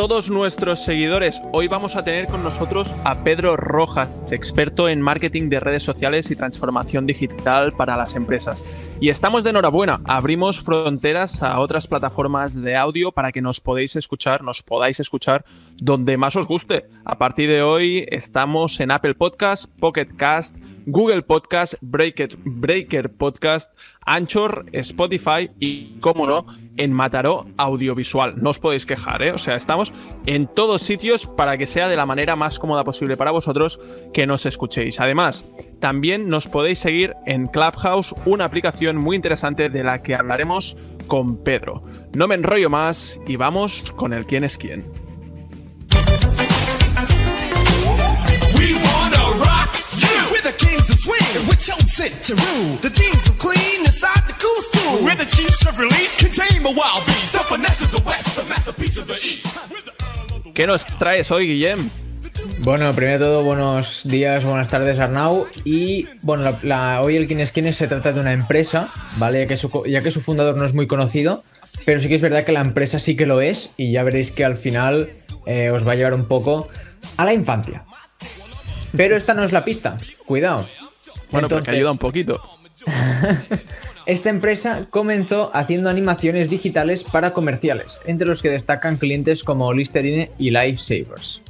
Todos nuestros seguidores. Hoy vamos a tener con nosotros a Pedro Rojas, experto en marketing de redes sociales y transformación digital para las empresas. Y estamos de enhorabuena. Abrimos fronteras a otras plataformas de audio para que nos podéis escuchar, nos podáis escuchar donde más os guste. A partir de hoy estamos en Apple Podcast, Pocket Cast, Google Podcast, Breaker, Breaker Podcast, Anchor, Spotify y, como no, en Mataró Audiovisual. No os podéis quejar, ¿eh? O sea, estamos en todos sitios para que sea de la manera más cómoda posible para vosotros que nos escuchéis. Además, también nos podéis seguir en Clubhouse, una aplicación muy interesante de la que hablaremos con Pedro. No me enrollo más y vamos con el quién es quién. ¿Qué nos traes hoy, Guillem? Bueno, primero de todo, buenos días, buenas tardes, Arnau. Y bueno, hoy el quién es quién se trata de una empresa, ¿vale? Ya que, su, ya que su fundador no es muy conocido, pero sí que es verdad que la empresa sí que lo es y ya veréis que al final eh, os va a llevar un poco a la infancia. Pero esta no es la pista, cuidado. Bueno, porque ayuda un poquito. Esta empresa comenzó haciendo animaciones digitales para comerciales, entre los que destacan clientes como Listerine y Lifesavers.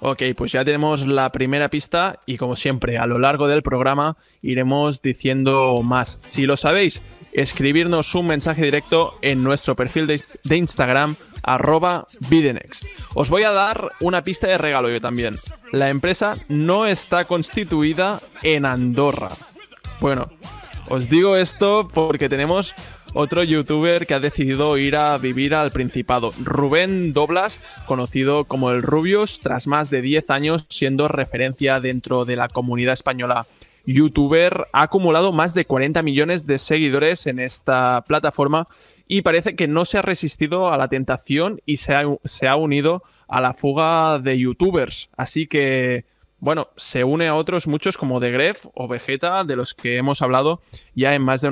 Ok, pues ya tenemos la primera pista y como siempre a lo largo del programa iremos diciendo más. Si lo sabéis, escribirnos un mensaje directo en nuestro perfil de, Instagram arroba. Os voy a dar una pista de regalo yo también. La empresa no está constituida en Andorra. Bueno, os digo esto porque tenemos otro youtuber que ha decidido ir a vivir al Principado. Rubén Doblas, conocido como el Rubius, tras más de 10 años siendo referencia dentro de la comunidad española. Youtuber ha acumulado más de 40 millones de seguidores en esta plataforma y parece que no se ha resistido a la tentación y se ha, unido a la fuga de youtubers. Así que bueno, se une a otros muchos como The Gref o Vegeta, de los que hemos hablado ya. En más de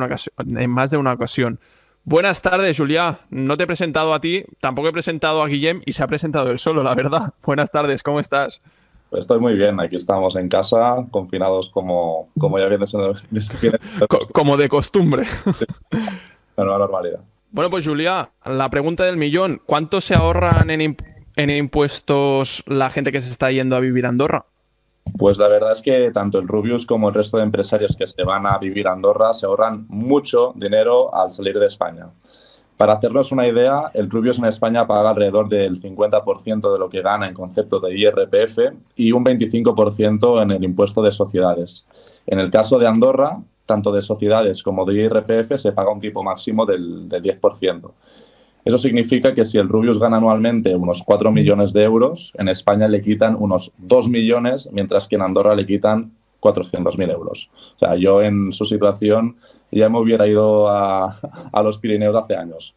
una ocasión. Buenas tardes, Julia. No te he presentado a ti, tampoco he presentado a Guillem y se ha presentado él solo, la verdad. Buenas tardes, ¿cómo estás? Estoy muy bien, aquí estamos en casa, confinados como, como ya viene siendo... como de costumbre. Normalidad. Bueno, pues Julia, la pregunta del millón, ¿cuánto se ahorran en, en impuestos la gente que se está yendo a vivir a Andorra? Pues la verdad es que tanto el Rubius como el resto de empresarios que se van a vivir a Andorra se ahorran mucho dinero al salir de España. Para hacernos una idea, el Rubius en España paga alrededor del 50% de lo que gana en concepto de IRPF y un 25% en el impuesto de sociedades. En el caso de Andorra, tanto de sociedades como de IRPF se paga un tipo máximo del, del 10%. Eso significa que si el Rubius gana anualmente unos 4 millones de euros, en España le quitan unos 2 millones, mientras que en Andorra le quitan 400.000 euros. O sea, yo en su situación ya me hubiera ido a, los Pirineos hace años.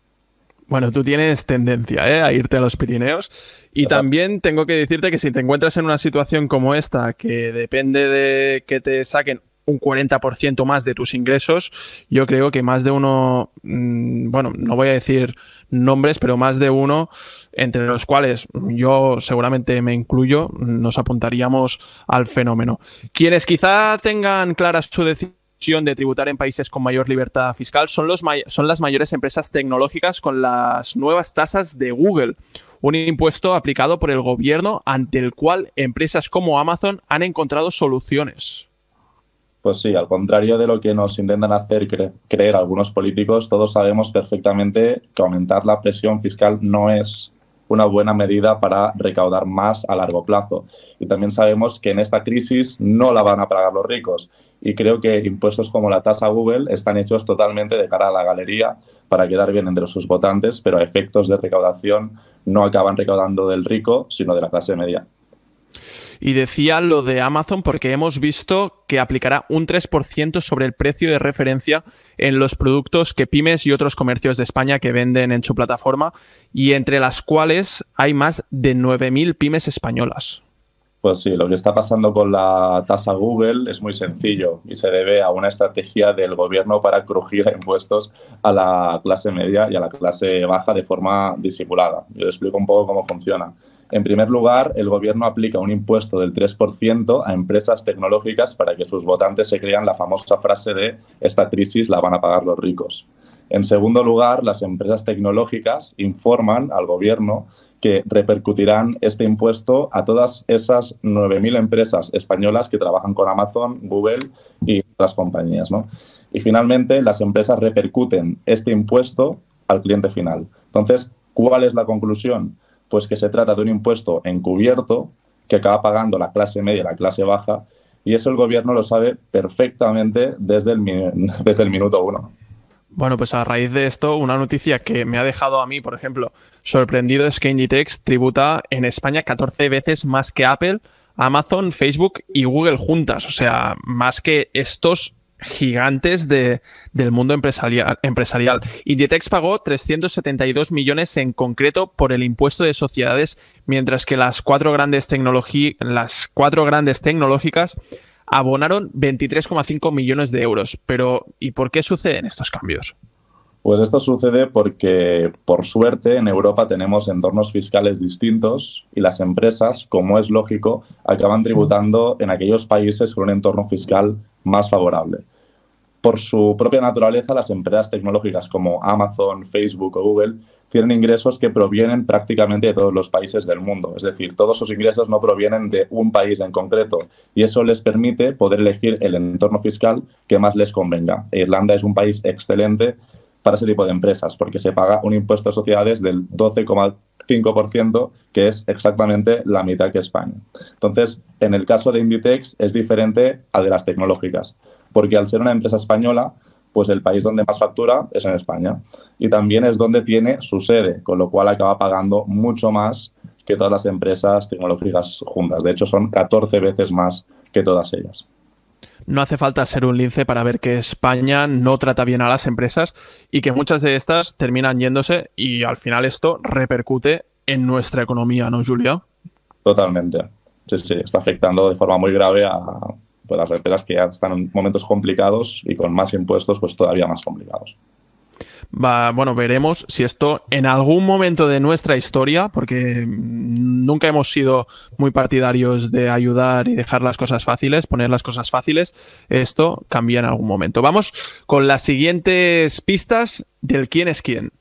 Bueno, tú tienes tendencia ¿eh? a irte a los Pirineos. Y también tengo que decirte que si te encuentras en una situación como esta, que depende de que te saquen un 40% más de tus ingresos, yo creo que más de uno, mm, bueno, no voy a decir nombres, pero más de uno, entre los cuales yo seguramente me incluyo, nos apuntaríamos al fenómeno. Quienes quizá tengan clara su decisión de tributar en países con mayor libertad fiscal son, los son las mayores empresas tecnológicas con las nuevas tasas de Google un impuesto aplicado por el gobierno ante el cual empresas como Amazon han encontrado soluciones. Pues sí, al contrario de lo que nos intentan hacer creer algunos políticos, todos sabemos perfectamente que aumentar la presión fiscal no es una buena medida para recaudar más a largo plazo. Y también sabemos que en esta crisis no la van a pagar los ricos. Y creo que impuestos como la tasa Google están hechos totalmente de cara a la galería para quedar bien entre sus votantes, pero a efectos de recaudación no acaban recaudando del rico, sino de la clase media. Y decía lo de Amazon porque hemos visto que aplicará un 3% sobre el precio de referencia en los productos que pymes y otros comercios de España que venden en su plataforma y entre las cuales hay más de 9.000 pymes españolas. Pues sí, lo que está pasando con la tasa Google es muy sencillo y se debe a una estrategia del gobierno para crujir a impuestos a la clase media y a la clase baja de forma disimulada. Yo explico un poco cómo funciona. En primer lugar, el gobierno aplica un impuesto del 3% a empresas tecnológicas para que sus votantes se crean la famosa frase de esta crisis la van a pagar los ricos. En segundo lugar, las empresas tecnológicas informan al gobierno que repercutirán este impuesto a todas esas 9.000 empresas españolas que trabajan con Amazon, Google y otras compañías. Y finalmente, las empresas repercuten este impuesto al cliente final. Entonces, ¿cuál es la conclusión? Pues que se trata de un impuesto encubierto que acaba pagando la clase media y la clase baja, y eso el gobierno lo sabe perfectamente desde el, desde el minuto uno. Bueno, pues a raíz de esto, una noticia que me ha dejado a mí, por ejemplo, sorprendido es que Inditex tributa en España 14 veces más que Apple, Amazon, Facebook y Google juntas. O sea, más que estos gigantes de, del mundo empresarial. Inditex pagó 372 millones en concreto por el impuesto de sociedades, mientras que las cuatro grandes, las cuatro grandes tecnológicas abonaron 23,5 millones de euros. Pero, ¿y por qué suceden estos cambios? Pues esto sucede porque, por suerte, en Europa tenemos entornos fiscales distintos y las empresas, como es lógico, acaban tributando en aquellos países con un entorno fiscal más favorable. Por su propia naturaleza, las empresas tecnológicas como Amazon, Facebook o Google tienen ingresos que provienen prácticamente de todos los países del mundo. Es decir, todos sus ingresos no provienen de un país en concreto y eso les permite poder elegir el entorno fiscal que más les convenga. Irlanda es un país excelente para ese tipo de empresas porque se paga un impuesto de sociedades del 12,5%, que es exactamente la mitad que España. Entonces, en el caso de Inditex es diferente al de las tecnológicas, porque al ser una empresa española, pues el país donde más factura es en España y también es donde tiene su sede, con lo cual acaba pagando mucho más que todas las empresas tecnológicas juntas. De hecho, son 14 veces más que todas ellas. No hace falta ser un lince para ver que España no trata bien a las empresas y que muchas de estas terminan yéndose y al final esto repercute en nuestra economía, ¿no, Julia? Totalmente. Sí, sí, está afectando de forma muy grave a, pues las empresas que ya están en momentos complicados y con más impuestos, pues todavía más complicados. Va, bueno, veremos si esto en algún momento de nuestra historia, porque nunca hemos sido muy partidarios de ayudar y dejar las cosas fáciles, poner las cosas fáciles, esto cambia en algún momento. Vamos con las siguientes pistas del quién es quién.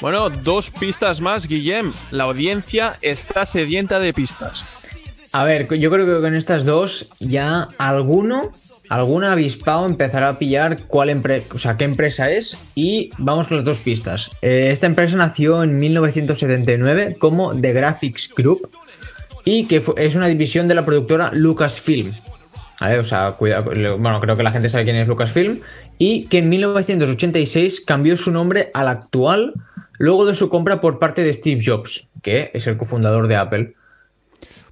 Bueno, dos pistas más, Guillem. La audiencia está sedienta de pistas. A ver, yo creo que con estas dos ya alguno, algún avispado empezará a pillar cuál empresa, o sea, qué empresa es. Y vamos con las dos pistas. Eh, esta empresa nació en 1979 como The Graphics Group y que es una división de la productora Lucasfilm. Bueno, creo que la gente sabe quién es Lucasfilm. Y que en 1986 cambió su nombre al actual luego de su compra por parte de Steve Jobs, que es el cofundador de Apple.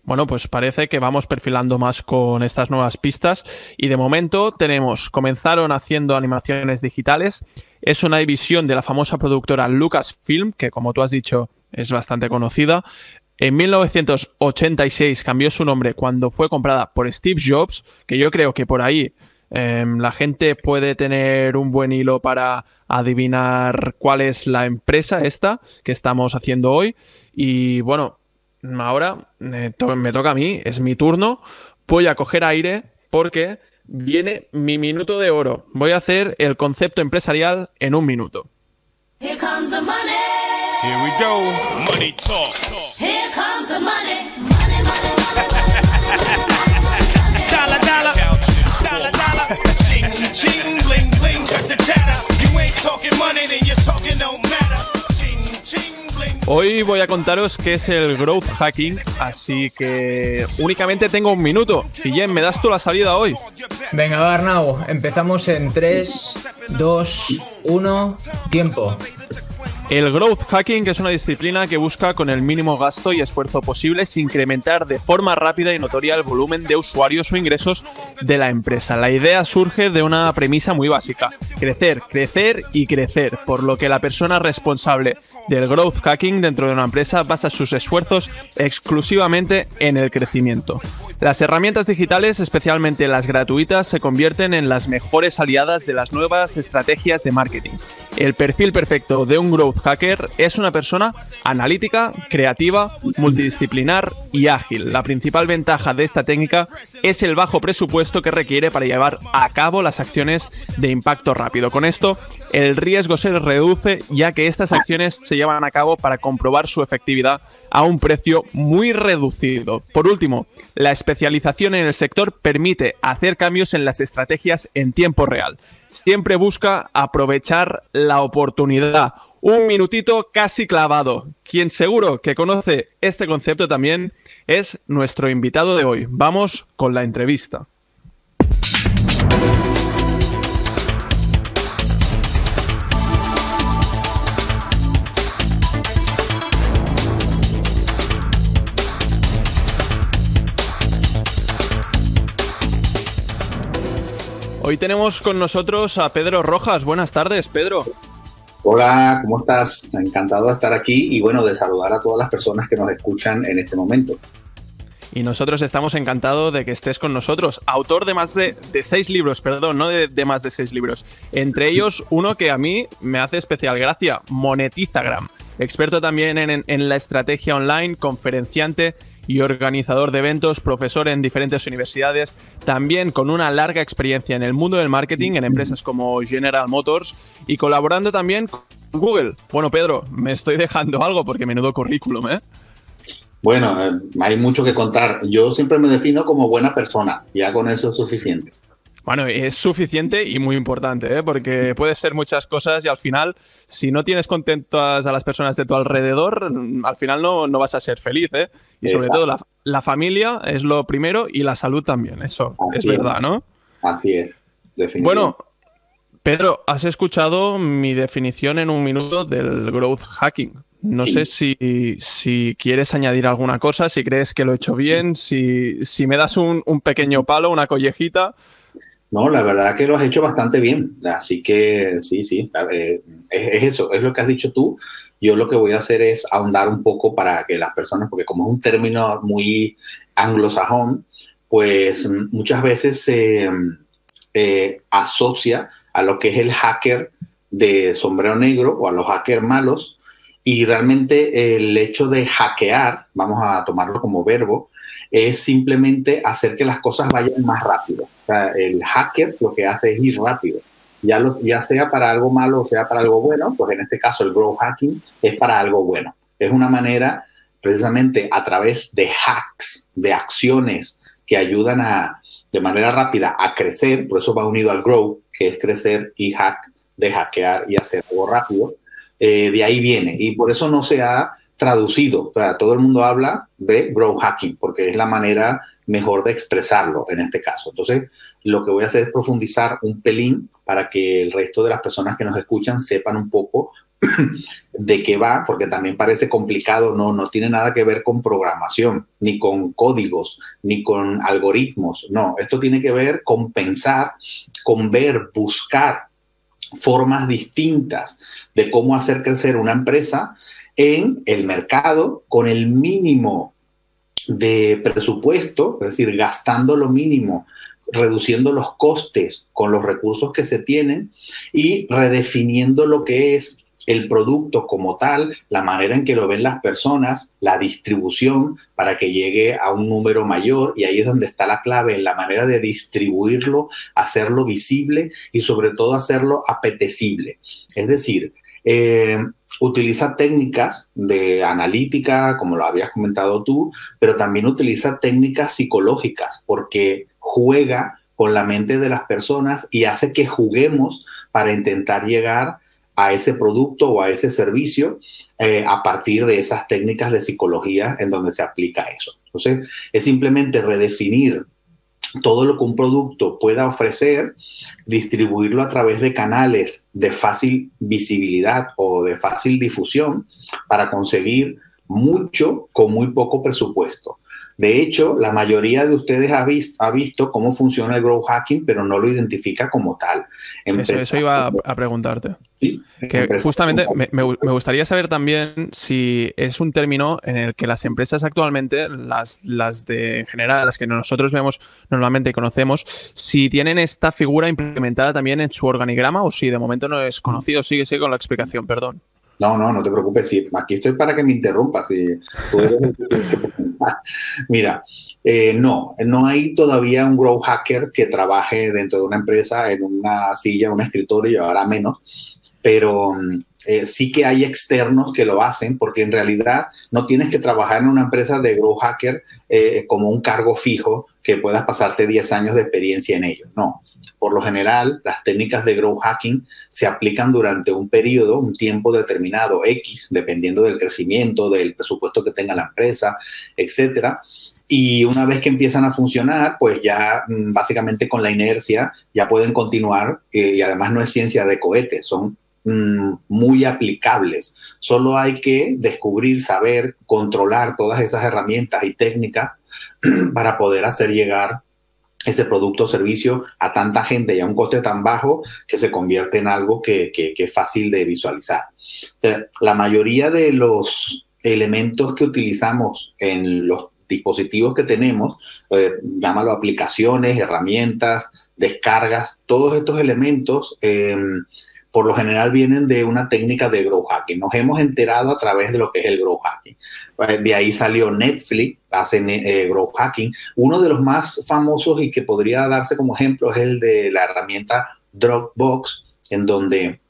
Bueno, pues parece que vamos perfilando más con estas nuevas pistas y de momento tenemos, comenzaron haciendo animaciones digitales, es una división de la famosa productora Lucasfilm, que como tú has dicho es bastante conocida, en 1986 cambió su nombre cuando fue comprada por Steve Jobs, que yo creo que por ahí em, la gente puede tener un buen hilo para adivinar cuál es la empresa esta que estamos haciendo hoy. Y bueno, ahora me, me toca a mí, es mi turno. Voy a coger aire porque viene mi minuto de oro. Voy a hacer el concepto empresarial en un minuto. Here we go. Money talk. Here comes the money. Money, money, money. dollar, dollar. Dollar, dollar. Ching, ching, bling, bling. Chatter, chatter. You ain't talking money, then you're talking no matter. Ching, ching. Hoy voy a contaros qué es el growth hacking, así que únicamente tengo un minuto. Guillem, ¿me das tú la salida hoy? Venga, va, Arnau, empezamos en 3, 2, 1, tiempo. El growth hacking es una disciplina que busca con el mínimo gasto y esfuerzo posibles incrementar de forma rápida y notoria el volumen de usuarios o ingresos de la empresa. La idea surge de una premisa muy básica, crecer, crecer y crecer, por lo que la persona responsable del growth hacking dentro de una empresa basa sus esfuerzos exclusivamente en el crecimiento. Las herramientas digitales, especialmente las gratuitas, se convierten en las mejores aliadas de las nuevas estrategias de marketing. El perfil perfecto de un growth hacker es una persona analítica, creativa, multidisciplinar y ágil. La principal ventaja de esta técnica es el bajo presupuesto que requiere para llevar a cabo las acciones de impacto rápido. Con esto, el riesgo se reduce ya que estas acciones se llevan a cabo para comprobar su efectividad a un precio muy reducido. Por último, la especialización en el sector permite hacer cambios en las estrategias en tiempo real. Siempre busca aprovechar la oportunidad un minutito casi clavado. Quien seguro que conoce este concepto también es nuestro invitado de hoy. Vamos con la entrevista. Hoy tenemos con nosotros a Pedro Rojas. Buenas tardes, Pedro. Hola, ¿cómo estás? Encantado de estar aquí y bueno, de saludar a todas las personas que nos escuchan en este momento. Y nosotros estamos encantados de que estés con nosotros. Autor de más de, seis libros, perdón, no de, más de seis libros. Entre ellos, uno que a mí me hace especial gracia, Monetizagram. Experto también en, en la estrategia online, conferenciante y organizador de eventos, profesor en diferentes universidades, también con una larga experiencia en el mundo del marketing en empresas como General Motors y colaborando también con Google. Bueno, Pedro, me estoy dejando algo porque menudo currículum, ¿eh? Bueno, eh, hay mucho que contar. Yo siempre me defino como buena persona, ya con eso es suficiente. Bueno, es suficiente y muy importante, ¿eh? porque puede ser muchas cosas y al final, si no tienes contentas a las personas de tu alrededor, al final no, no vas a ser feliz. ¿eh? Y sobre todo la, familia es lo primero y la salud también, eso es verdad, ¿no? Así es, definitivamente. Bueno, Pedro, has escuchado mi definición en un minuto del growth hacking. No sé si, si, quieres añadir alguna cosa, si crees que lo he hecho bien, si, si me das un, un pequeño palo, una collejita. No, la verdad que lo has hecho bastante bien. Así que sí, sí, es, eso, es lo que has dicho tú. Yo lo que voy a hacer es ahondar un poco para que las personas, porque como es un término muy anglosajón, pues muchas veces se eh, asocia a lo que es el hacker de sombrero negro o a los hackers malos. Y realmente el hecho de hackear, vamos a tomarlo como verbo, es simplemente hacer que las cosas vayan más rápido. el hacker lo que hace es ir rápido. Ya, lo, ya sea para algo malo o sea para algo bueno, pues en este caso el growth hacking es para algo bueno. Es una manera precisamente a través de hacks, de acciones que ayudan a, de manera rápida a crecer, por eso va unido al grow, que es crecer y hack, de hackear y hacer algo rápido. Eh, de ahí viene. Y por eso no se ha traducido. O sea, todo el mundo habla de growth hacking porque es la manera mejor de expresarlo en este caso. Entonces, lo que voy a hacer es profundizar un pelín para que el resto de las personas que nos escuchan sepan un poco de qué va, porque también parece complicado, no, no tiene nada que ver con programación, ni con códigos, ni con algoritmos, no, esto tiene que ver con pensar, con ver, buscar formas distintas de cómo hacer crecer una empresa en el mercado con el mínimo de presupuesto, es decir, gastando lo mínimo, reduciendo los costes con los recursos que se tienen y redefiniendo lo que es el producto como tal, la manera en que lo ven las personas, la distribución para que llegue a un número mayor y ahí es donde está la clave, en la manera de distribuirlo, hacerlo visible y sobre todo hacerlo apetecible. Es decir, eh, utiliza técnicas de analítica, como lo habías comentado tú, pero también utiliza técnicas psicológicas porque juega con la mente de las personas y hace que juguemos para intentar llegar a ese producto o a ese servicio eh, a partir de esas técnicas de psicología en donde se aplica eso. Entonces, es simplemente redefinir todo lo que un producto pueda ofrecer, distribuirlo a través de canales de fácil visibilidad o de fácil difusión para conseguir mucho con muy poco presupuesto. De hecho, la mayoría de ustedes ha, visto, cómo funciona el growth hacking, pero no lo identifica como tal. Eso, iba a, preguntarte. Que justamente me, gustaría saber también si es un término en el que las empresas actualmente, las, las de en general, las que nosotros vemos normalmente y conocemos, si tienen esta figura implementada también en su organigrama o si de momento no es conocido. Sigue, sigue con la explicación, perdón. No, no, no te preocupes. aquí estoy para que me interrumpas. Mira, eh, no, no hay todavía un grow hacker que trabaje dentro de una empresa en una silla, un escritorio, ahora menos, pero eh, sí que hay externos que lo hacen porque en realidad no tienes que trabajar en una empresa de grow hacker eh, como un cargo fijo que puedas pasarte 10 años de experiencia en ello. No, por lo general, las técnicas de growth hacking se aplican durante un periodo, un tiempo determinado, X, dependiendo del crecimiento, del presupuesto que tenga la empresa, etcétera. Y una vez que empiezan a funcionar, pues ya mm, básicamente con la inercia ya pueden continuar. Eh, y además no es ciencia de cohetes, son mm, muy aplicables. Solo hay que descubrir, saber, controlar todas esas herramientas y técnicas para poder hacer llegar ese producto o servicio a tanta gente y a un coste tan bajo que se convierte en algo que, es fácil de visualizar. la mayoría de los elementos que utilizamos en los dispositivos que tenemos, eh, llámalo aplicaciones, herramientas, descargas, todos estos elementos em, por lo general vienen de una técnica de growth hacking. Nos hemos enterado a través de lo que es el growth hacking. Eh, de ahí salió Netflix, hace eh, growth hacking. Uno de los más famosos y que podría darse como ejemplo es el de la herramienta Dropbox, en donde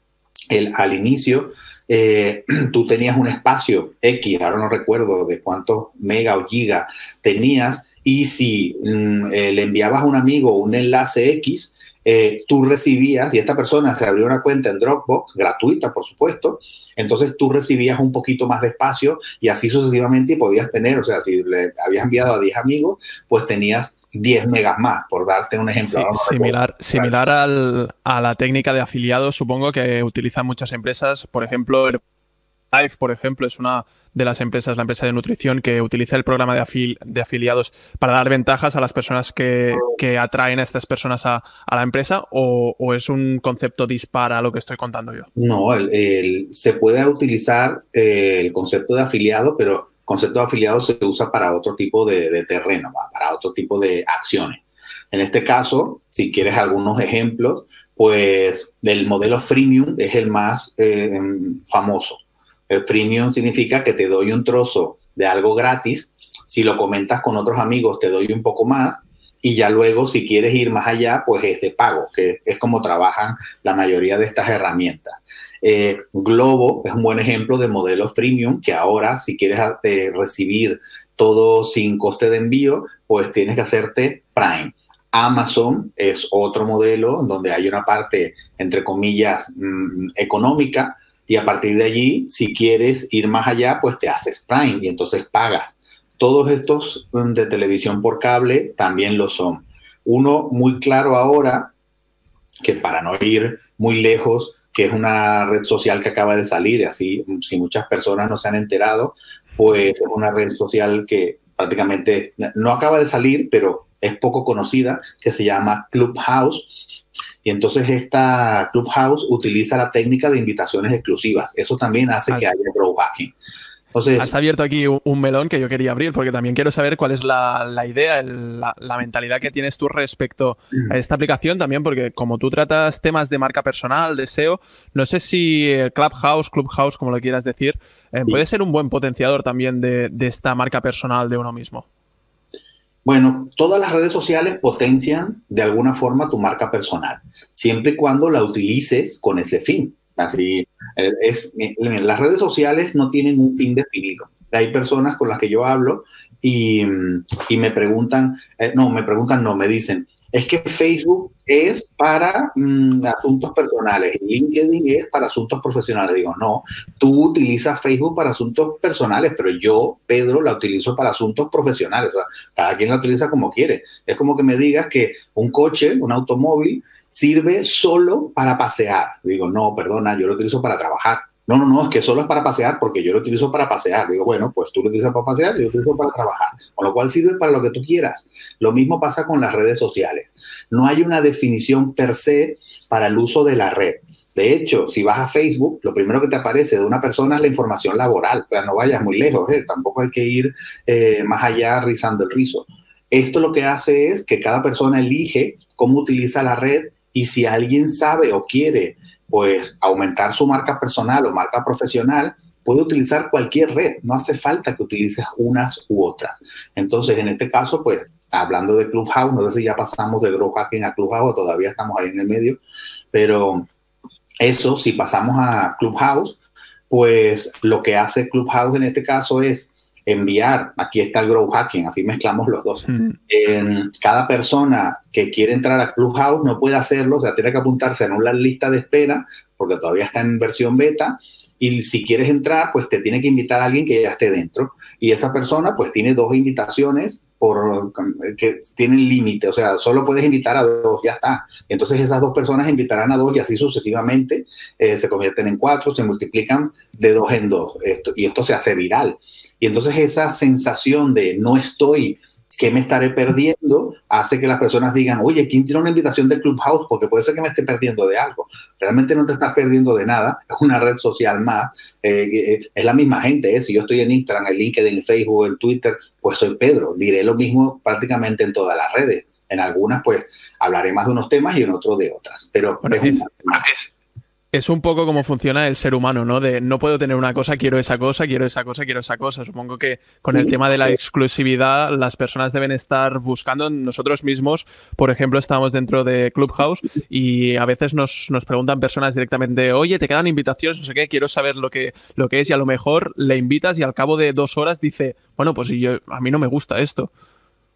el, al inicio eh, tú tenías un espacio X, ahora no recuerdo de cuántos mega o giga tenías, y si mm, le enviabas a un amigo un enlace X, eh, tú recibías, y esta persona se abrió una cuenta en Dropbox, gratuita por supuesto, entonces tú recibías un poquito más de espacio y así sucesivamente y podías tener, o sea, si le habías enviado a 10 amigos, pues tenías 10 megas más, por darte un ejemplo. similar similar al, a la técnica de afiliados, supongo que utilizan muchas empresas, por ejemplo, Live, por ejemplo, es una de las empresas, la empresa de nutrición, que utiliza el programa de, de afiliados para dar ventajas a las personas que, atraen a estas personas a, la empresa o, es un concepto dispara a lo que estoy contando yo? No, se puede utilizar eh, el concepto de afiliado, pero el concepto de afiliado se usa para otro tipo de, terreno, para otro tipo de acciones. En este caso, si quieres algunos ejemplos, pues el modelo freemium es el más eh, famoso. El freemium significa que te doy un trozo de algo gratis. Si lo comentas con otros amigos, te doy un poco más. Y ya luego, si quieres ir más allá, pues es de pago, que es como trabajan la mayoría de estas herramientas. Eh, Globo es un buen ejemplo de modelo freemium, que ahora, si quieres eh, recibir todo sin coste de envío, pues tienes que hacerte Prime. Amazon es otro modelo donde hay una parte, entre comillas, mm, económica, y a partir de allí, si quieres ir más allá, pues te haces Prime y entonces pagas. Todos estos mm, de televisión por cable también lo son. Uno muy claro ahora, que para no ir muy lejos, que es una red social que acaba de salir, así si muchas personas no se han enterado, pues es una red social que prácticamente no acaba de salir, pero es poco conocida, que se llama Clubhouse y entonces esta Clubhouse utiliza la técnica de invitaciones exclusivas. Eso también hace que haya grow hacking. Entonces, Has abierto aquí un melón que yo quería abrir porque también quiero saber cuál es la, idea, la, mentalidad que tienes tú respecto a esta aplicación también porque como tú tratas temas de marca personal, de SEO, no sé si Clubhouse, Clubhouse como lo quieras decir, eh, puede ser un buen potenciador también de, de esta marca personal de uno mismo. Bueno, todas las redes sociales potencian de alguna forma tu marca personal, siempre y cuando la utilices con ese fin. Así eh, es, las redes sociales no tienen un fin definido. Hay personas con las que yo hablo y, me preguntan, eh, no, me preguntan, no, me dicen, es que Facebook es para mm, asuntos personales, LinkedIn es para asuntos profesionales. Digo, no, tú utilizas Facebook para asuntos personales, pero yo, Pedro, la utilizo para asuntos profesionales. cada quien la utiliza como quiere. Es como que me digas que un coche, un automóvil, sirve solo para pasear. Digo, no, perdona, yo lo utilizo para trabajar. No, no, no, es que solo es para pasear porque yo lo utilizo para pasear. Digo, bueno, pues tú lo utilizas para pasear, yo lo utilizo para trabajar. Con lo cual sirve para lo que tú quieras. Lo mismo pasa con las redes sociales. No hay una definición per se para el uso de la red. De hecho, si vas a Facebook, lo primero que te aparece de una persona es la información laboral. O sea, no vayas muy lejos, ¿eh? tampoco hay que ir eh, más allá rizando el rizo. Esto lo que hace es que cada persona elige cómo utiliza la red y si alguien sabe o quiere pues aumentar su marca personal o marca profesional, puede utilizar cualquier red, no hace falta que utilices unas u otras. Entonces, en este caso, pues, hablando de Clubhouse, no sé si ya pasamos de Grow Hacking a Clubhouse todavía estamos ahí en el medio, pero eso, si pasamos a Clubhouse, pues lo que hace Clubhouse en este caso es enviar, aquí está el Grow Hacking, así mezclamos los dos. En cada persona que quiere entrar a Clubhouse no puede hacerlo, o sea, tiene que apuntarse en una lista de espera, porque todavía está en versión beta, y si quieres entrar, pues te tiene que invitar a alguien que ya esté dentro. Y esa persona, pues tiene dos invitaciones por, que tienen límite, o sea, solo puedes invitar a dos, ya está. Entonces esas dos personas invitarán a dos y así sucesivamente eh, se convierten en cuatro, se multiplican de dos en dos. Esto, y esto se hace viral. Y entonces esa sensación de no estoy, que me estaré perdiendo, hace que las personas digan, oye, ¿quién tiene una invitación de Clubhouse? Porque puede ser que me esté perdiendo de algo. Realmente no te estás perdiendo de nada, es una red social más, eh, eh, es la misma gente. ¿eh? Si yo estoy en Instagram, en LinkedIn, en Facebook, en Twitter, pues soy Pedro. Diré lo mismo prácticamente en todas las redes. En algunas, pues, hablaré más de unos temas y en otros de otras. Pero es un poco como funciona el ser humano, ¿no? De no puedo tener una cosa, quiero esa cosa, quiero esa cosa, quiero esa cosa. Supongo que con el tema de la exclusividad, las personas deben estar buscando nosotros mismos. Por ejemplo, estamos dentro de Clubhouse y a veces nos, nos preguntan personas directamente, oye, te quedan invitaciones, no sé qué, quiero saber lo que, lo que es, y a lo mejor le invitas y al cabo de dos horas dice, bueno, pues yo, a mí no me gusta esto.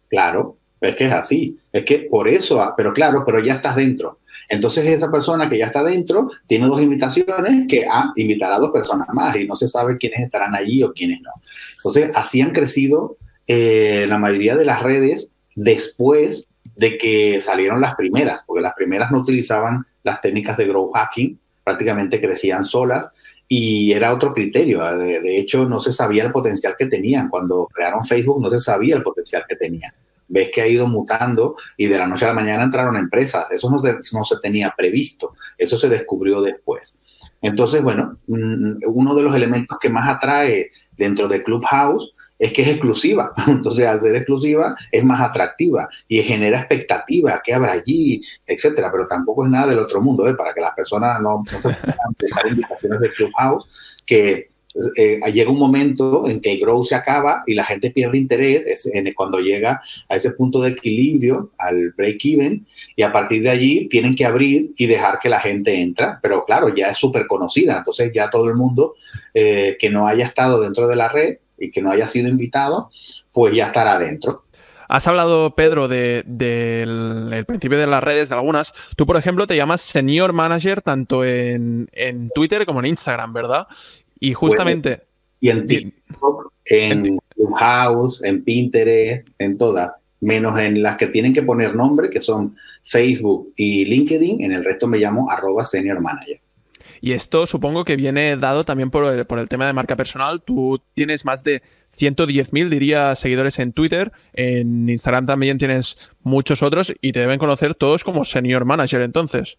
Claro, es que es así. Es que por eso, pero claro, pero ya estás dentro. Entonces esa persona que ya está dentro tiene dos invitaciones que a invitar a dos personas más y no se sabe quiénes estarán allí o quiénes no. Entonces así han crecido eh, la mayoría de las redes después de que salieron las primeras, porque las primeras no utilizaban las técnicas de growth hacking, prácticamente crecían solas y era otro criterio. De, de, hecho, no se sabía el potencial que tenían. Cuando crearon Facebook no se sabía el potencial que tenían ves que ha ido mutando y de la noche a la mañana entraron empresas. Eso no, no se tenía previsto, eso se descubrió después. Entonces, bueno, mm, uno de los elementos que más atrae dentro de Clubhouse es que es exclusiva. Entonces, al ser exclusiva, es más atractiva y genera expectativa, qué habrá allí, etcétera. Pero tampoco es nada del otro mundo, ¿eh? para que las personas no, no se invitaciones de Clubhouse, que eh, llega un momento en que el grow se acaba y la gente pierde interés es cuando llega a ese punto de equilibrio, al break-even, y a partir de allí tienen que abrir y dejar que la gente entra. Pero claro, ya es súper conocida, entonces ya todo el mundo eh, que no haya estado dentro de la red y que no haya sido invitado, pues ya estará dentro. Has hablado, Pedro, del de, principio de las redes, de algunas. Tú, por ejemplo, te llamas Senior Manager tanto en Twitter como en Instagram, ¿verdad? Y justamente... y en TikTok, en Clubhouse, en Pinterest, en todas, menos en las que tienen que poner nombre, que son Facebook y LinkedIn, en el resto me llamo arroba senior manager. Y esto supongo que viene dado también por el, por el tema de marca personal. Tú tienes más de 110.000, diría, seguidores en Twitter. En Instagram también tienes muchos otros y te deben conocer todos como senior manager entonces.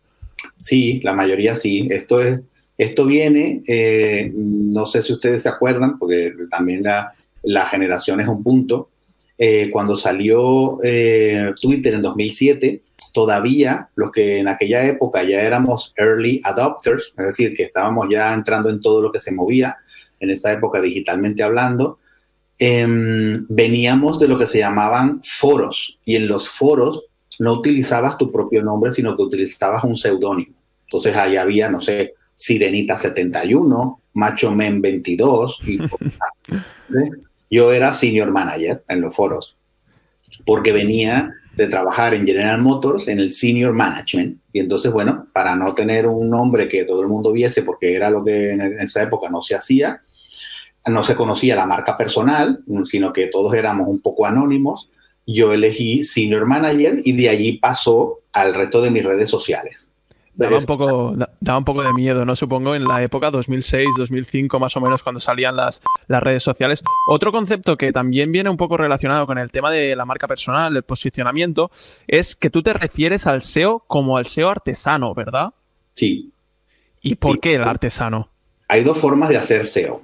Sí, la mayoría sí. Esto es esto viene, eh, no sé si ustedes se acuerdan, porque también la, generación es un punto. Eh, cuando salió eh, Twitter en 2007, todavía los que en aquella época ya éramos early adopters, es decir, que estábamos ya entrando en todo lo que se movía en esa época digitalmente hablando, em, veníamos de lo que se llamaban foros y en los foros no utilizabas tu propio nombre, sino que utilizabas un seudónimo. Entonces ahí había, no sé, Sirenita 71, Macho Men 22. Y, yo era senior manager en los foros porque venía de trabajar en General Motors en el Senior Management. Y entonces, bueno, para no tener un nombre que todo el mundo viese, porque era lo que en esa época no se hacía, no se conocía la marca personal, sino que todos éramos un poco anónimos, yo elegí Senior Manager y de allí pasó al resto de mis redes sociales. Daba un, poco, daba un poco de miedo, ¿no? Supongo en la época 2006, 2005, más o menos, cuando salían las, las redes sociales. Otro concepto que también viene un poco relacionado con el tema de la marca personal, el posicionamiento, es que tú te refieres al SEO como al SEO artesano, ¿verdad? Sí. ¿Y por qué el artesano? Hay dos formas de hacer SEO.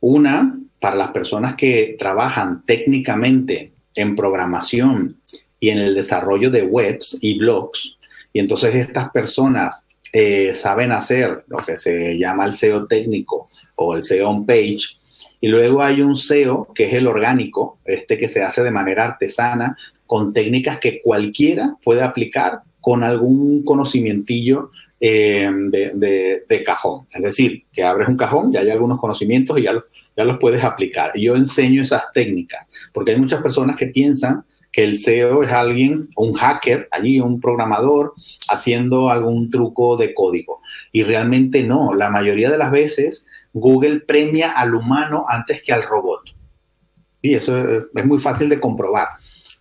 Una, para las personas que trabajan técnicamente en programación y en el desarrollo de webs y blogs, y entonces estas personas eh, saben hacer lo que se llama el SEO técnico o el SEO on page. Y luego hay un SEO que es el orgánico, este que se hace de manera artesana, con técnicas que cualquiera puede aplicar con algún conocimientillo eh, de, cajón. Es decir, que abres un cajón, y hay algunos conocimientos y ya los, ya los puedes aplicar. Y yo enseño esas técnicas, porque hay muchas personas que piensan que el SEO es alguien, un hacker, allí un programador, haciendo algún truco de código. Y realmente no, la mayoría de las veces Google premia al humano antes que al robot. Y eso es, muy fácil de comprobar.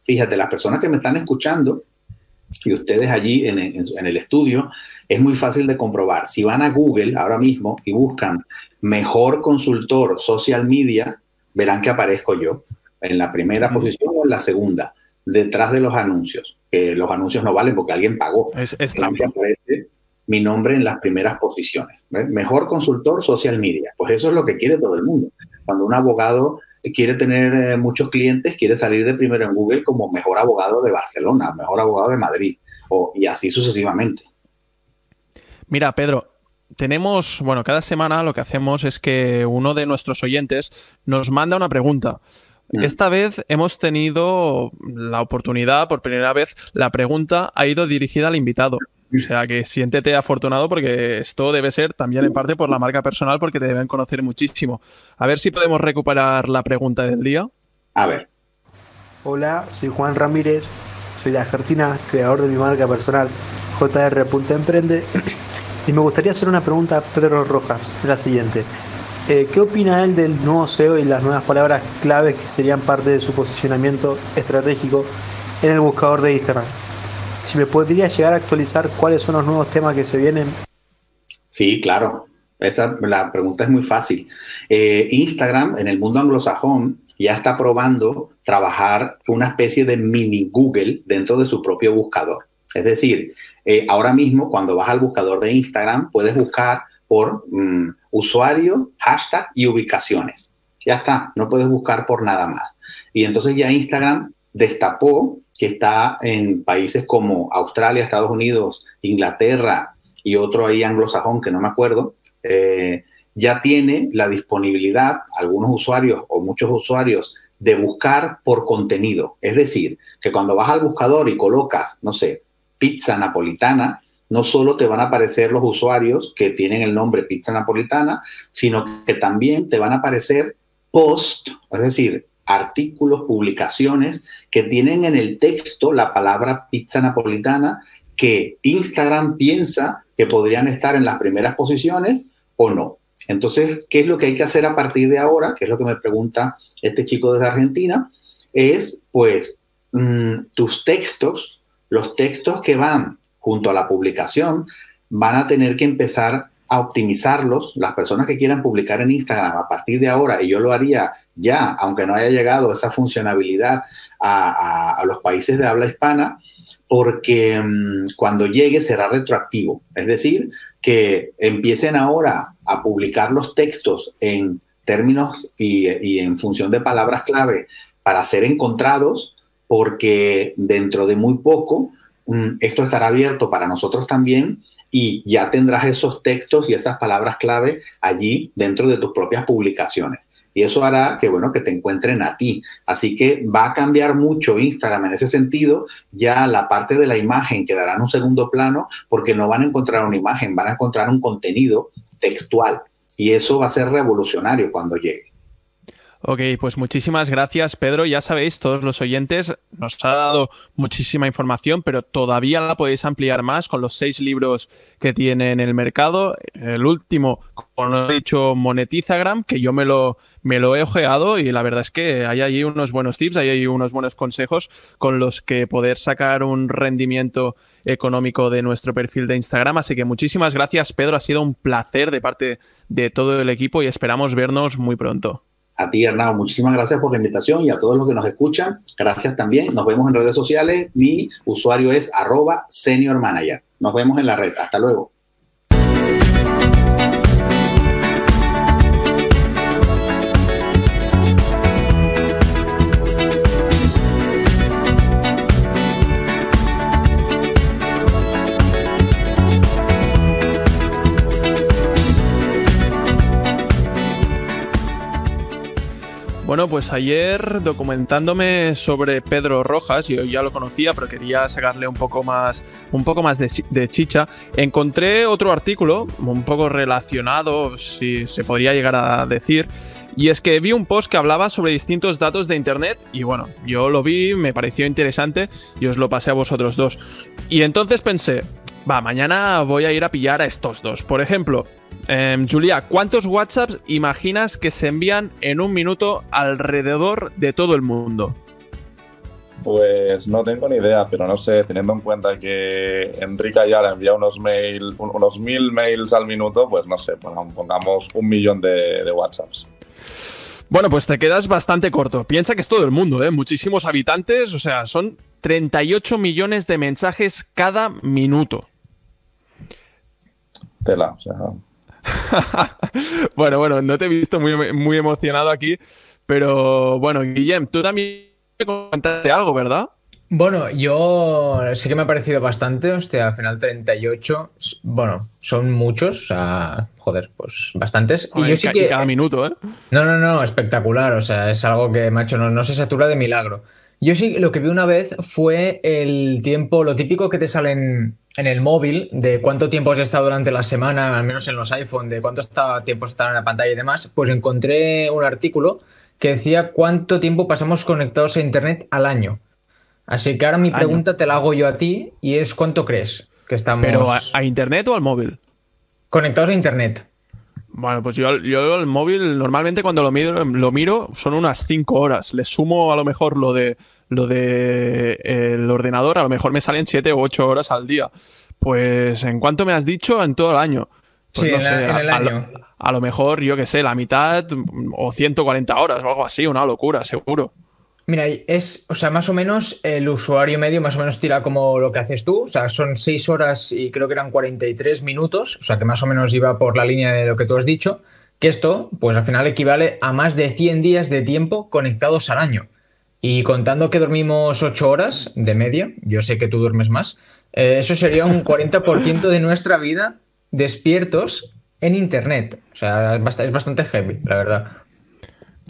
Fíjate, las personas que me están escuchando y ustedes allí en, en el estudio, es muy fácil de comprobar. Si van a Google ahora mismo y buscan mejor consultor social media, verán que aparezco yo en la primera posición o en la segunda detrás de los anuncios, que los anuncios no valen porque alguien pagó. Es, aparece mi nombre en las primeras posiciones. Mejor consultor social media. Pues eso es lo que quiere todo el mundo. Cuando un abogado quiere tener eh, muchos clientes, quiere salir de primero en Google como mejor abogado de Barcelona, mejor abogado de Madrid, o, y así sucesivamente. Mira, Pedro, tenemos, bueno, cada semana lo que hacemos es que uno de nuestros oyentes nos manda una pregunta. Mm. Esta vez hemos tenido la oportunidad, por primera vez, la pregunta ha ido dirigida al invitado. O sea que siéntete afortunado porque esto debe ser también en parte por la marca personal porque te deben conocer muchísimo. A ver si podemos recuperar la pregunta del día. A ver. Hola, soy Juan Ramírez, soy de Argentina, creador de mi marca personal JR.emprende y me gustaría hacer una pregunta a Pedro Rojas, la siguiente. Eh, ¿Qué opina él del nuevo SEO y las nuevas palabras claves que serían parte de su posicionamiento estratégico en el buscador de Instagram? Si me podría llegar a actualizar cuáles son los nuevos temas que se vienen. Sí, claro. Esa, la pregunta es muy fácil. Eh, Instagram en el mundo anglosajón ya está probando trabajar una especie de mini Google dentro de su propio buscador. Es decir, eh, ahora mismo cuando vas al buscador de Instagram puedes buscar por mm, usuario, hashtag y ubicaciones. Ya está, no puedes buscar por nada más. Y entonces ya Instagram destapó que está en países como Australia, Estados Unidos, Inglaterra y otro ahí anglosajón que no me acuerdo, eh, ya tiene la disponibilidad, algunos usuarios o muchos usuarios, de buscar por contenido. Es decir, que cuando vas al buscador y colocas, no sé, pizza napolitana, no solo te van a aparecer los usuarios que tienen el nombre pizza napolitana, sino que también te van a aparecer post, es decir, artículos, publicaciones que tienen en el texto la palabra pizza napolitana que Instagram piensa que podrían estar en las primeras posiciones o no. Entonces, ¿qué es lo que hay que hacer a partir de ahora? Que es lo que me pregunta este chico desde Argentina. Es, pues, mm, tus textos, los textos que van junto a la publicación, van a tener que empezar a optimizarlos. Las personas que quieran publicar en Instagram a partir de ahora, y yo lo haría ya, aunque no haya llegado esa funcionalidad a, los países de habla hispana, porque mm, cuando llegue será retroactivo. Es decir, que empiecen ahora a publicar los textos en términos y, en función de palabras clave para ser encontrados, porque dentro de muy poco esto estará abierto para nosotros también y ya tendrás esos textos y esas palabras clave allí dentro de tus propias publicaciones. Y eso hará que, bueno, que te encuentren a ti. Así que va a cambiar mucho Instagram en ese sentido. Ya la parte de la imagen quedará en un segundo plano porque no van a encontrar una imagen, van a encontrar un contenido textual. Y eso va a ser revolucionario cuando llegue. Ok, pues muchísimas gracias, Pedro. Ya sabéis, todos los oyentes, nos ha dado muchísima información, pero todavía la podéis ampliar más con los seis libros que tiene en el mercado. El último, como he dicho, Monetizagram, que yo me lo, me lo he ojeado y la verdad es que hay ahí unos buenos tips, hay ahí unos buenos consejos con los que poder sacar un rendimiento económico de nuestro perfil de Instagram. Así que muchísimas gracias, Pedro. Ha sido un placer de parte de todo el equipo y esperamos vernos muy pronto. A ti, Hernán, muchísimas gracias por la invitación y a todos los que nos escuchan, gracias también. Nos vemos en redes sociales. Mi usuario es arroba senior manager. Nos vemos en la red. Hasta luego. Bueno, pues ayer documentándome sobre Pedro Rojas, yo ya lo conocía, pero quería sacarle un poco más, un poco más de, chicha, encontré otro artículo un poco relacionado, si se podría llegar a decir, y es que vi un post que hablaba sobre distintos datos de Internet y bueno, yo lo vi, me pareció interesante y os lo pasé a vosotros dos. Y entonces pensé, va, mañana voy a ir a pillar a estos dos. Por ejemplo, eh, Julia, ¿cuántos WhatsApps imaginas que se envían en un minuto alrededor de todo el mundo? Pues no tengo ni idea, pero no sé, teniendo en cuenta que Enrique Ayala envía unos mail, unos mil mails al minuto, pues no sé, pongamos un millón de, de WhatsApps. Bueno, pues te quedas bastante corto. Piensa que es todo el mundo, ¿eh? Muchísimos habitantes, o sea, son 38 millones de mensajes cada minuto. Tela, o sea, bueno, bueno, no te he visto muy, muy emocionado aquí, pero bueno, Guillem, tú también me contaste algo, ¿verdad? Bueno, yo sí que me ha parecido bastante, hostia, al final 38, bueno, son muchos, o sea, joder, pues bastantes. y yo sí que... Cada minuto, ¿eh? No, no, no, espectacular, o sea, es algo que, macho, no, no se satura de milagro. Yo sí, lo que vi una vez fue el tiempo, lo típico que te salen en el móvil, de cuánto tiempo has estado durante la semana, al menos en los iPhone, de cuánto tiempo has estado en la pantalla y demás, pues encontré un artículo que decía cuánto tiempo pasamos conectados a Internet al año. Así que ahora mi pregunta te la hago yo a ti y es ¿cuánto crees que estamos... ¿Pero a, Internet o al móvil? Conectados a Internet. Bueno, pues yo, yo el móvil normalmente cuando lo miro, lo miro son unas 5 horas. Le sumo a lo mejor lo de lo de el ordenador, a lo mejor me salen 7 u 8 horas al día. Pues, ¿en cuánto me has dicho? En todo el año. Pues sí, en, el a, año. A, lo mejor, yo qué sé, la mitad o 140 horas o algo así, una locura, seguro. Mira, es, o sea, más o menos el usuario medio más o menos tira como lo que haces tú, o sea, son 6 horas y creo que eran 43 minutos, o sea, que más o menos iba por la línea de lo que tú has dicho, que esto, pues al final equivale a más de 100 días de tiempo conectados al año. Y contando que dormimos 8 horas de media, yo sé que tú duermes más, eh, eso sería un 40% de nuestra vida despiertos en Internet. O sea, es bastante heavy, la verdad.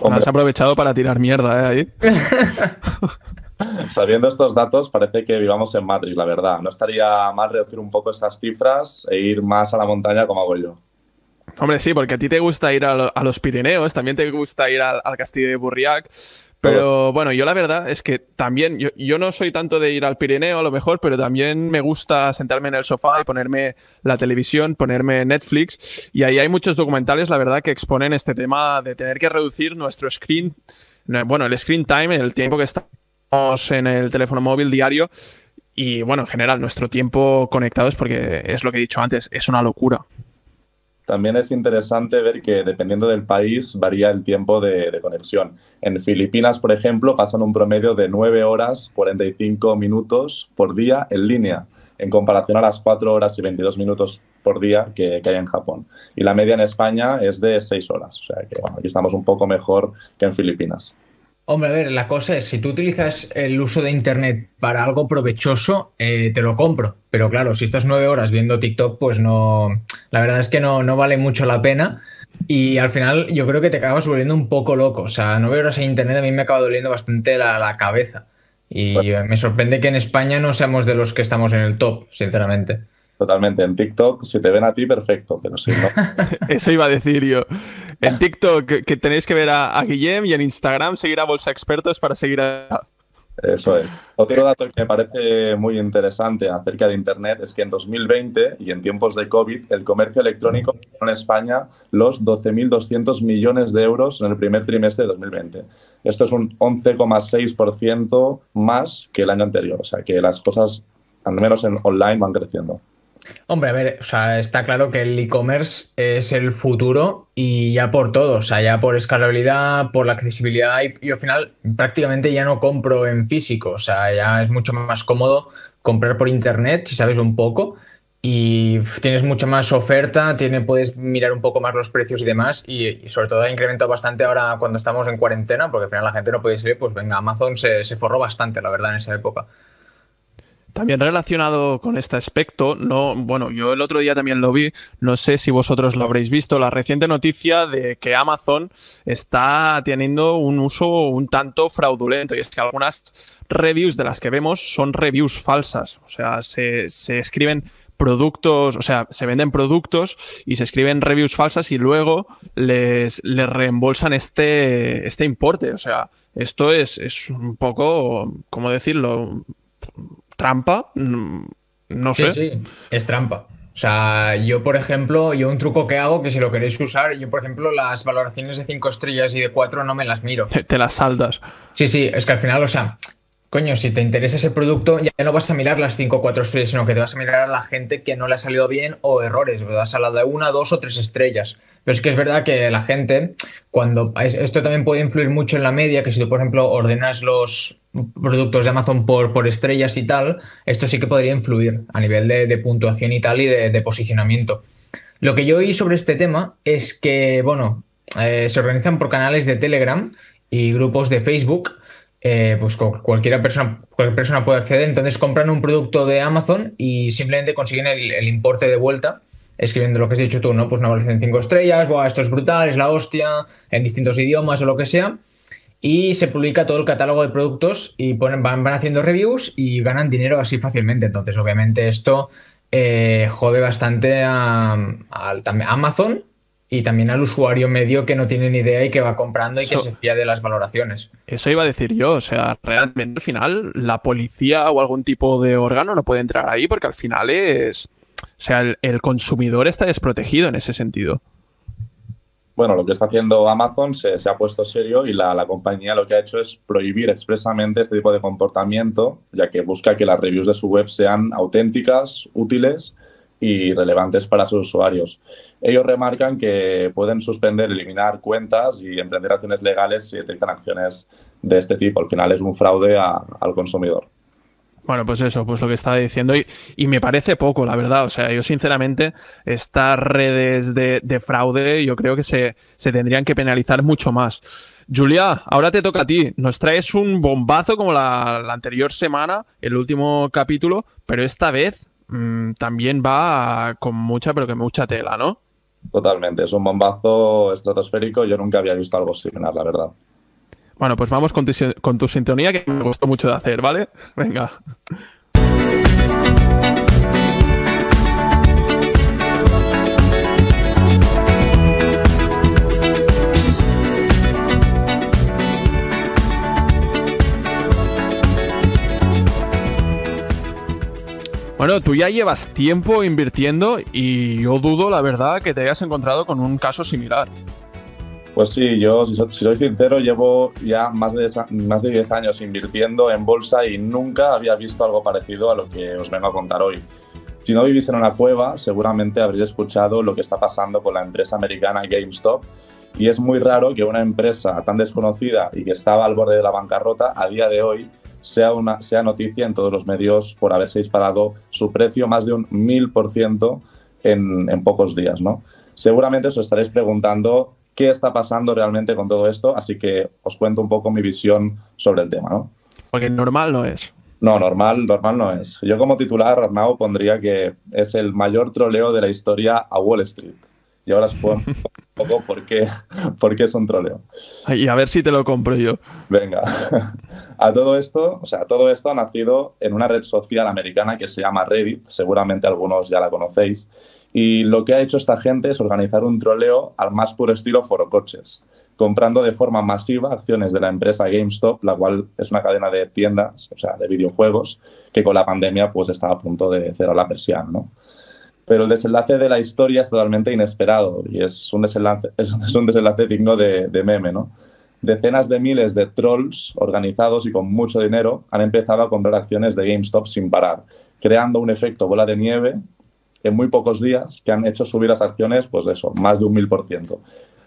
Has aprovechado para tirar mierda, ¿eh? Ahí. Sabiendo estos datos, parece que vivamos en Madrid, la verdad. No estaría mal reducir un poco estas cifras e ir más a la montaña como hago yo. Hombre, sí, porque a ti te gusta ir a, los Pirineos, también te gusta ir al, al Castillo de Burriac. Pero bueno, yo la verdad es que también, yo, no soy tanto de ir al Pirineo a lo mejor, pero también me gusta sentarme en el sofá y ponerme la televisión, ponerme Netflix. Y ahí hay muchos documentales, la verdad, que exponen este tema de tener que reducir nuestro screen, bueno, el screen time, el tiempo que estamos en el teléfono móvil diario. Y bueno, en general, nuestro tiempo conectados, porque es lo que he dicho antes, es una locura. También es interesante ver que dependiendo del país varía el tiempo de, conexión. En Filipinas, por ejemplo, pasan un promedio de 9 horas 45 minutos por día en línea, en comparación a las 4 horas y 22 minutos por día que, hay en Japón. Y la media en España es de 6 horas. O sea que aquí estamos un poco mejor que en Filipinas. Hombre, a ver, la cosa es, si tú utilizas el uso de Internet para algo provechoso, eh, te lo compro. Pero claro, si estás nueve horas viendo TikTok, pues no, la verdad es que no, no vale mucho la pena. Y al final yo creo que te acabas volviendo un poco loco. O sea, nueve horas en Internet a mí me acaba doliendo bastante la, la cabeza. Y me sorprende que en España no seamos de los que estamos en el top, sinceramente. Totalmente. En TikTok, si te ven a ti, perfecto, pero si no. Eso iba a decir yo. En TikTok, que tenéis que ver a, a Guillem y en Instagram seguir a Bolsa Expertos para seguir a. Eso es. Otro dato que me parece muy interesante acerca de Internet es que en 2020 y en tiempos de COVID, el comercio electrónico en España los 12.200 millones de euros en el primer trimestre de 2020. Esto es un 11,6% más que el año anterior. O sea que las cosas, al menos en online, van creciendo. Hombre, a ver, o sea, está claro que el e-commerce es el futuro y ya por todo, o sea, ya por escalabilidad, por la accesibilidad y, al final prácticamente ya no compro en físico, o sea, ya es mucho más cómodo comprar por internet si sabes un poco y tienes mucha más oferta, tiene, puedes mirar un poco más los precios y demás y, sobre todo ha incrementado bastante ahora cuando estamos en cuarentena porque al final la gente no puede salir, pues venga, Amazon se forró bastante, la verdad, en esa época. También relacionado con este aspecto, no, bueno, yo el otro día también lo vi, no sé si vosotros lo habréis visto, la reciente noticia de que Amazon está teniendo un uso un tanto fraudulento y es que algunas reviews de las que vemos son reviews falsas, o sea, se, escriben productos, o sea, se venden productos y se escriben reviews falsas y luego les, les reembolsan este, este importe, o sea, esto es, es un poco, ¿cómo decirlo? Trampa, mm, no sé. Sí, sí, es trampa. O sea, yo, por ejemplo, yo un truco que hago, que si lo queréis usar, yo, por ejemplo, las valoraciones de 5 estrellas y de 4 no me las miro. Te, las saldas. Sí, sí, es que al final, o sea, coño, si te interesa ese producto, ya no vas a mirar las 5 o 4 estrellas, sino que te vas a mirar a la gente que no le ha salido bien o errores, vas a la de una, dos o tres estrellas. Pero es que es verdad que la gente, cuando esto también puede influir mucho en la media, que si tú, por ejemplo, ordenas los productos de Amazon por, por estrellas y tal, esto sí que podría influir a nivel de, puntuación y tal y de, posicionamiento. Lo que yo oí sobre este tema es que, bueno, eh, se organizan por canales de Telegram y grupos de Facebook. Eh, pues cualquier persona, cualquier persona puede acceder. Entonces compran un producto de Amazon y simplemente consiguen el, importe de vuelta escribiendo lo que has dicho tú, ¿no? Pues una evaluación de 5 estrellas, esto es brutal, es la hostia, en distintos idiomas o lo que sea. Y se publica todo el catálogo de productos y ponen, van, van haciendo reviews y ganan dinero así fácilmente. Entonces, obviamente, esto eh, jode bastante a, Amazon y también al usuario medio que no tiene ni idea y que va comprando y que se fía de las valoraciones. Eso iba a decir yo, o sea, realmente al final la policía o algún tipo de órgano no puede entrar ahí porque al final es o sea, el, consumidor está desprotegido en ese sentido. Bueno, lo que está haciendo Amazon se, ha puesto serio y la, compañía lo que ha hecho es prohibir expresamente este tipo de comportamiento, ya que busca que las reviews de su web sean auténticas, útiles y relevantes para sus usuarios. Ellos remarcan que pueden suspender, eliminar cuentas y emprender acciones legales si detectan acciones de este tipo. Al final es un fraude al consumidor. Bueno, pues eso, pues lo que estaba diciendo. Y, me parece poco, la verdad. O sea, yo sinceramente, estas redes de, fraude, yo creo que se, tendrían que penalizar mucho más. Julia, ahora te toca a ti. Nos traes un bombazo como la, anterior semana, el último capítulo, pero esta vez mm, también va con mucha, pero que mucha tela, ¿no? Totalmente, es un bombazo estratosférico. Yo nunca había visto algo similar, la verdad. Bueno, pues vamos con tu, sintonía que me gustó mucho de hacer, ¿vale? Venga. Bueno, tú ya llevas tiempo invirtiendo y yo dudo, la verdad, que te hayas encontrado con un caso similar. Pues sí, yo, si, soy sincero, llevo ya más de, más de 10 años invirtiendo en bolsa y nunca había visto algo parecido a lo que os vengo a contar hoy. Si no vivís en una cueva, seguramente habréis escuchado lo que está pasando con la empresa americana GameStop. Y es muy raro que una empresa tan desconocida y que estaba al borde de la bancarrota a día de hoy sea, una, sea noticia en todos los medios por haberse disparado su precio más de un 1000% en, en pocos días. ¿no? Seguramente os estaréis preguntando qué está pasando realmente con todo esto, así que os cuento un poco mi visión sobre el tema, ¿no? Porque normal no es. No, normal, normal no es. Yo como titular, Arnau, pondría que es el mayor troleo de la historia a Wall Street. Y ahora os pongo un poco poco por qué, por qué es un troleo. Y a ver si te lo compro yo. Venga. A todo esto, o sea, todo esto ha nacido en una red social americana que se llama Reddit, seguramente algunos ya la conocéis, y lo que ha hecho esta gente es organizar un troleo al más puro estilo forocoches, comprando de forma masiva acciones de la empresa GameStop, la cual es una cadena de tiendas, o sea, de videojuegos, que con la pandemia pues estaba a punto de cerrar la persiana, ¿no? Pero el desenlace de la historia es totalmente inesperado y es un desenlace, es un desenlace digno de, meme, ¿no? Decenas de miles de trolls organizados y con mucho dinero han empezado a comprar acciones de GameStop sin parar, creando un efecto bola de nieve en muy pocos días que han hecho subir las acciones, pues eso, más de un mil por ciento.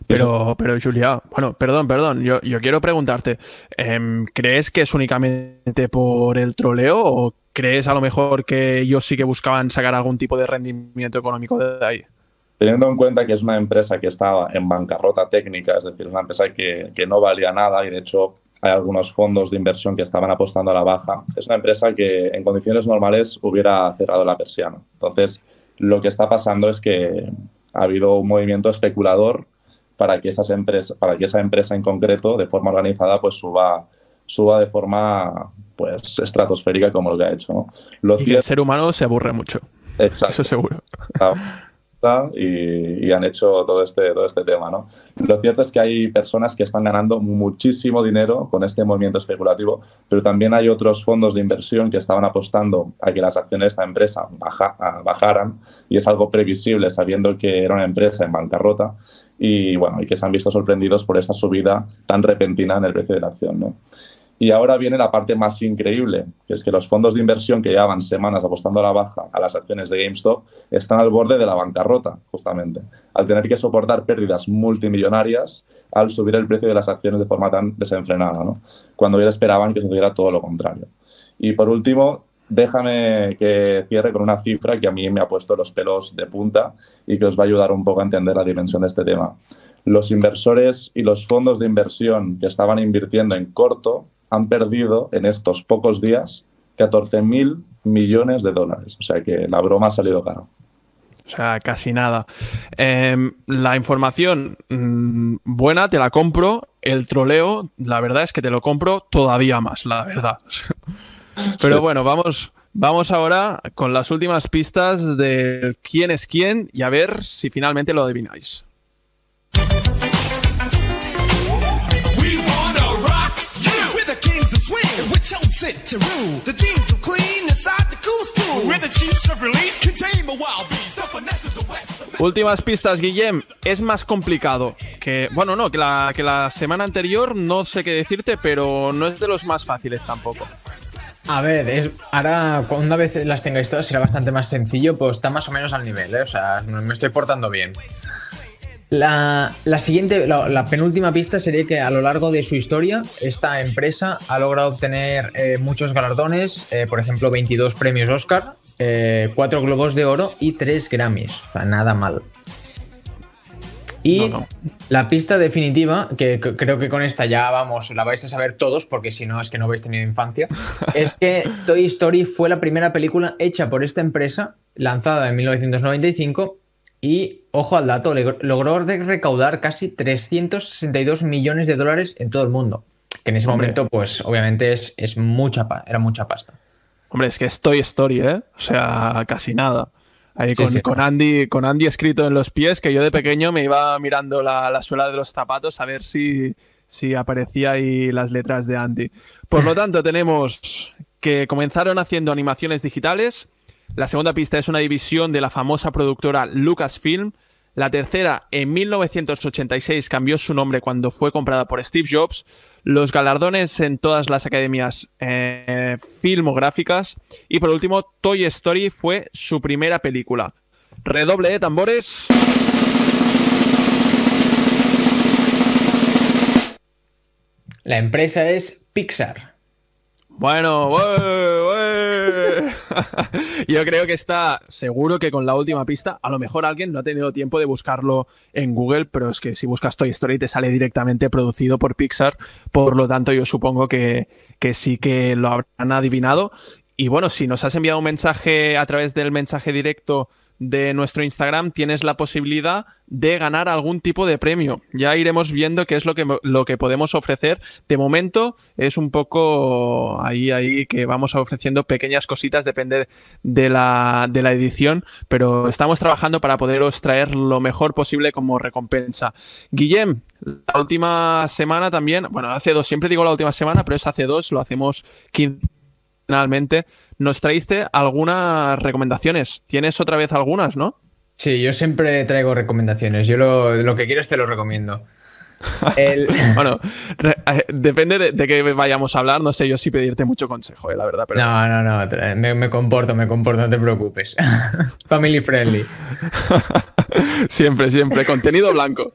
Pero, pero Julia, bueno, perdón, perdón, yo, yo quiero preguntarte, em, ¿crees que es únicamente por el troleo o crees a lo mejor que ellos sí que buscaban sacar algún tipo de rendimiento económico de ahí? Teniendo en cuenta que es una empresa que estaba en bancarrota técnica, es decir, una empresa que, que no valía nada y de hecho hay algunos fondos de inversión que estaban apostando a la baja, es una empresa que en condiciones normales hubiera cerrado la persiana. Entonces, lo que está pasando es que ha habido un movimiento especulador para que, esas empresas, para que esa empresa en concreto, de forma organizada, pues suba, suba de forma pues estratosférica como lo que ha hecho. ¿no? Lo y el ser humano se aburre mucho. Exacto. Eso seguro. Y, y, han hecho todo este, todo este tema. ¿no? Lo cierto es que hay personas que están ganando muchísimo dinero con este movimiento especulativo, pero también hay otros fondos de inversión que estaban apostando a que las acciones de esta empresa baja, bajaran y es algo previsible sabiendo que era una empresa en bancarrota y bueno, y que se han visto sorprendidos por esta subida tan repentina en el precio de la acción. ¿no? Y ahora viene la parte más increíble, que es que los fondos de inversión que llevan semanas apostando a la baja a las acciones de GameStop están al borde de la bancarrota, justamente, al tener que soportar pérdidas multimillonarias al subir el precio de las acciones de forma tan desenfrenada, ¿no? cuando ya esperaban que sucediera todo lo contrario. Y por último, déjame que cierre con una cifra que a mí me ha puesto los pelos de punta y que os va a ayudar un poco a entender la dimensión de este tema. Los inversores y los fondos de inversión que estaban invirtiendo en corto han perdido en estos pocos días 14 mil millones de dólares. O sea que la broma ha salido caro. O sea, casi nada. Eh, la información mmm, buena te la compro. El troleo, la verdad es que te lo compro todavía más, la verdad. Pero sí. bueno, vamos, vamos ahora con las últimas pistas de quién es quién y a ver si finalmente lo adivináis. Últimas pistas, Guillem. Es más complicado que. Bueno, no, que la, que la semana anterior no sé qué decirte, pero no es de los más fáciles tampoco. A ver, es, ahora una vez las tengáis todas será bastante más sencillo, pues está más o menos al nivel, ¿eh? O sea, me estoy portando bien. La, la, siguiente, la, la, penúltima pista sería que a lo largo de su historia, esta empresa ha logrado obtener eh, muchos galardones, eh, por ejemplo, 22 premios Oscar, eh, 4 Globos de Oro y 3 Grammys. O sea, nada mal. Y no, no. la pista definitiva, que, que, creo que con esta ya vamos, la vais a saber todos, porque si no es que no habéis tenido infancia, es que Toy Story fue la primera película hecha por esta empresa, lanzada en 1995 y, ojo al dato, logró recaudar casi 362 millones de dólares en todo el mundo. Que en ese Hombre. momento, pues, obviamente es, es mucha, era mucha pasta. Hombre, es que es Toy Story, ¿eh? O sea, casi nada. Ahí con, sí, sí. con, Andy, con Andy escrito en los pies, que yo de pequeño me iba mirando la, la suela de los zapatos a ver si, si aparecía ahí las letras de Andy. Por lo tanto, tenemos que comenzaron haciendo animaciones digitales, la segunda pista es una división de la famosa productora Lucasfilm. La tercera, en 1986, cambió su nombre cuando fue comprada por Steve Jobs. Los galardones en todas las academias eh, filmográficas. Y por último, Toy Story fue su primera película. Redoble de tambores. La empresa es Pixar. Bueno, wey. yo creo que está seguro que con la última pista, a lo mejor alguien no ha tenido tiempo de buscarlo en Google, pero es que si buscas Toy Story te sale directamente producido por Pixar, por lo tanto yo supongo que, que sí que lo habrán adivinado. Y bueno, si nos has enviado un mensaje a través del mensaje directo de nuestro Instagram tienes la posibilidad de ganar algún tipo de premio. Ya iremos viendo qué es lo que, lo que podemos ofrecer. De momento es un poco ahí, ahí que vamos ofreciendo pequeñas cositas, depende de la, de la edición, pero estamos trabajando para poderos traer lo mejor posible como recompensa. Guillem, la última semana también, bueno, hace dos, siempre digo la última semana, pero es hace dos, lo hacemos quincenalmente. Nos traíste algunas recomendaciones. ¿Tienes otra vez algunas, no? Sí, yo siempre traigo recomendaciones. Yo lo, que quieres te lo recomiendo. bueno, eh, depende de, de, qué vayamos a hablar. No sé yo si pedirte mucho consejo, eh, la verdad. Pero... No, no, no. Me, me, comporto, me comporto, no te preocupes. Family friendly. siempre, siempre. Contenido blanco.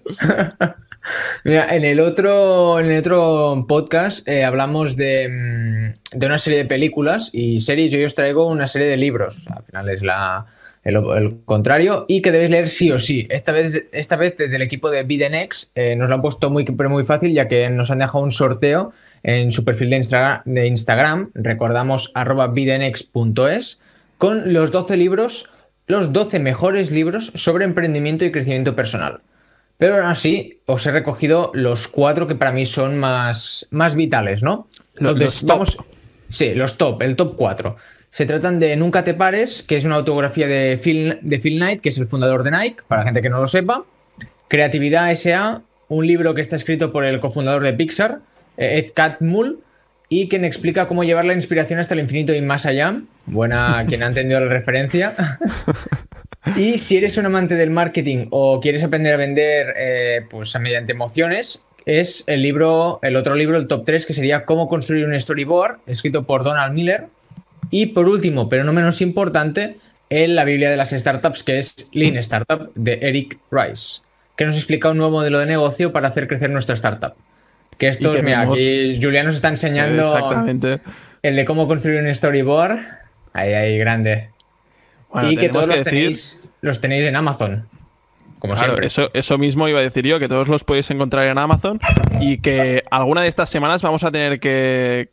Mira, en el otro, en el otro podcast eh, hablamos de, mm, de, una serie de películas y series. Yo os traigo una serie de libros. Al final es la, el, contrario, y que debéis leer sí o sí. Esta vez, esta vez desde el equipo de Bidenex eh, nos lo han puesto muy, muy fácil, ya que nos han dejado un sorteo en su perfil de, de Instagram, recordamos arroba bidenex.es, con los 12 libros, los 12 mejores libros sobre emprendimiento y crecimiento personal. Pero aún así, os he recogido los cuatro que para mí son más, más vitales, ¿no? los, vamos, sí, los top, el top 4. Se tratan de Nunca te pares, que es una autografía de Phil, de Phil Knight, que es el fundador de Nike, para la gente que no lo sepa. Creatividad S.A., un libro que está escrito por el cofundador de Pixar, eh, Ed Catmull, y quien explica cómo llevar la inspiración hasta el infinito y más allá. Buena quien ha entendido la referencia. y si eres un amante del marketing o quieres aprender a vender eh, pues mediante emociones, es el libro, el otro libro, el top 3, que sería Cómo construir un storyboard, escrito por Donald Miller. Y por último, pero no menos importante, en la Biblia de las Startups, que es Lean Startup, de Eric Rice, que nos explica un nuevo modelo de negocio para hacer crecer nuestra startup. Que esto, mira, aquí Julián nos está enseñando Exactamente. el de cómo construir un storyboard. Ahí, ahí, grande. Y que todos los, tenéis, los tenéis en Amazon. Como siempre. Eso, eso mismo iba a decir yo, que todos los podéis encontrar en Amazon y que alguna de estas semanas vamos a tener que,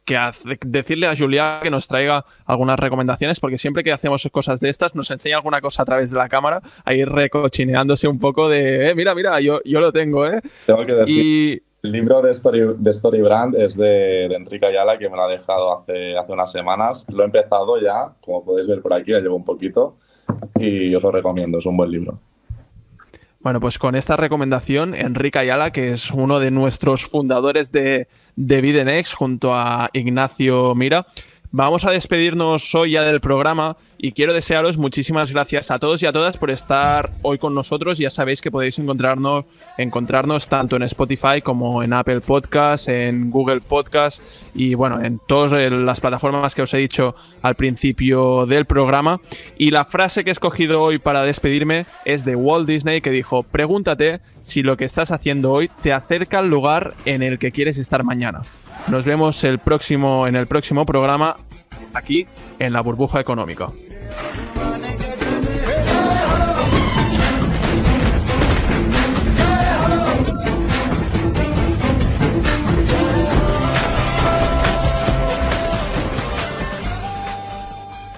decirle a Julia que nos traiga algunas recomendaciones, porque siempre que hacemos cosas de estas nos enseña alguna cosa a través de la cámara, ahí recochineándose un poco de, eh, mira, mira, yo, yo lo tengo, ¿eh? Tengo que decir. El libro de Story, de Story Brand es de, Enrique Ayala, que me lo ha dejado hace, hace unas semanas. Lo he empezado ya, como podéis ver por aquí, ya llevo un poquito y os lo recomiendo, es un buen libro. Bueno, pues con esta recomendación, Enrique Ayala, que es uno de nuestros fundadores de, de Videnex, junto a Ignacio Mira, Vamos a despedirnos hoy ya del programa y quiero desearos muchísimas gracias a todos y a todas por estar hoy con nosotros. Ya sabéis que podéis encontrarnos, encontrarnos tanto en Spotify como en Apple Podcasts, en Google Podcasts y bueno, en todas las plataformas que os he dicho al principio del programa. Y la frase que he escogido hoy para despedirme es de Walt Disney que dijo, pregúntate si lo que estás haciendo hoy te acerca al lugar en el que quieres estar mañana. Nos vemos el próximo, en el próximo programa aquí en la burbuja económica.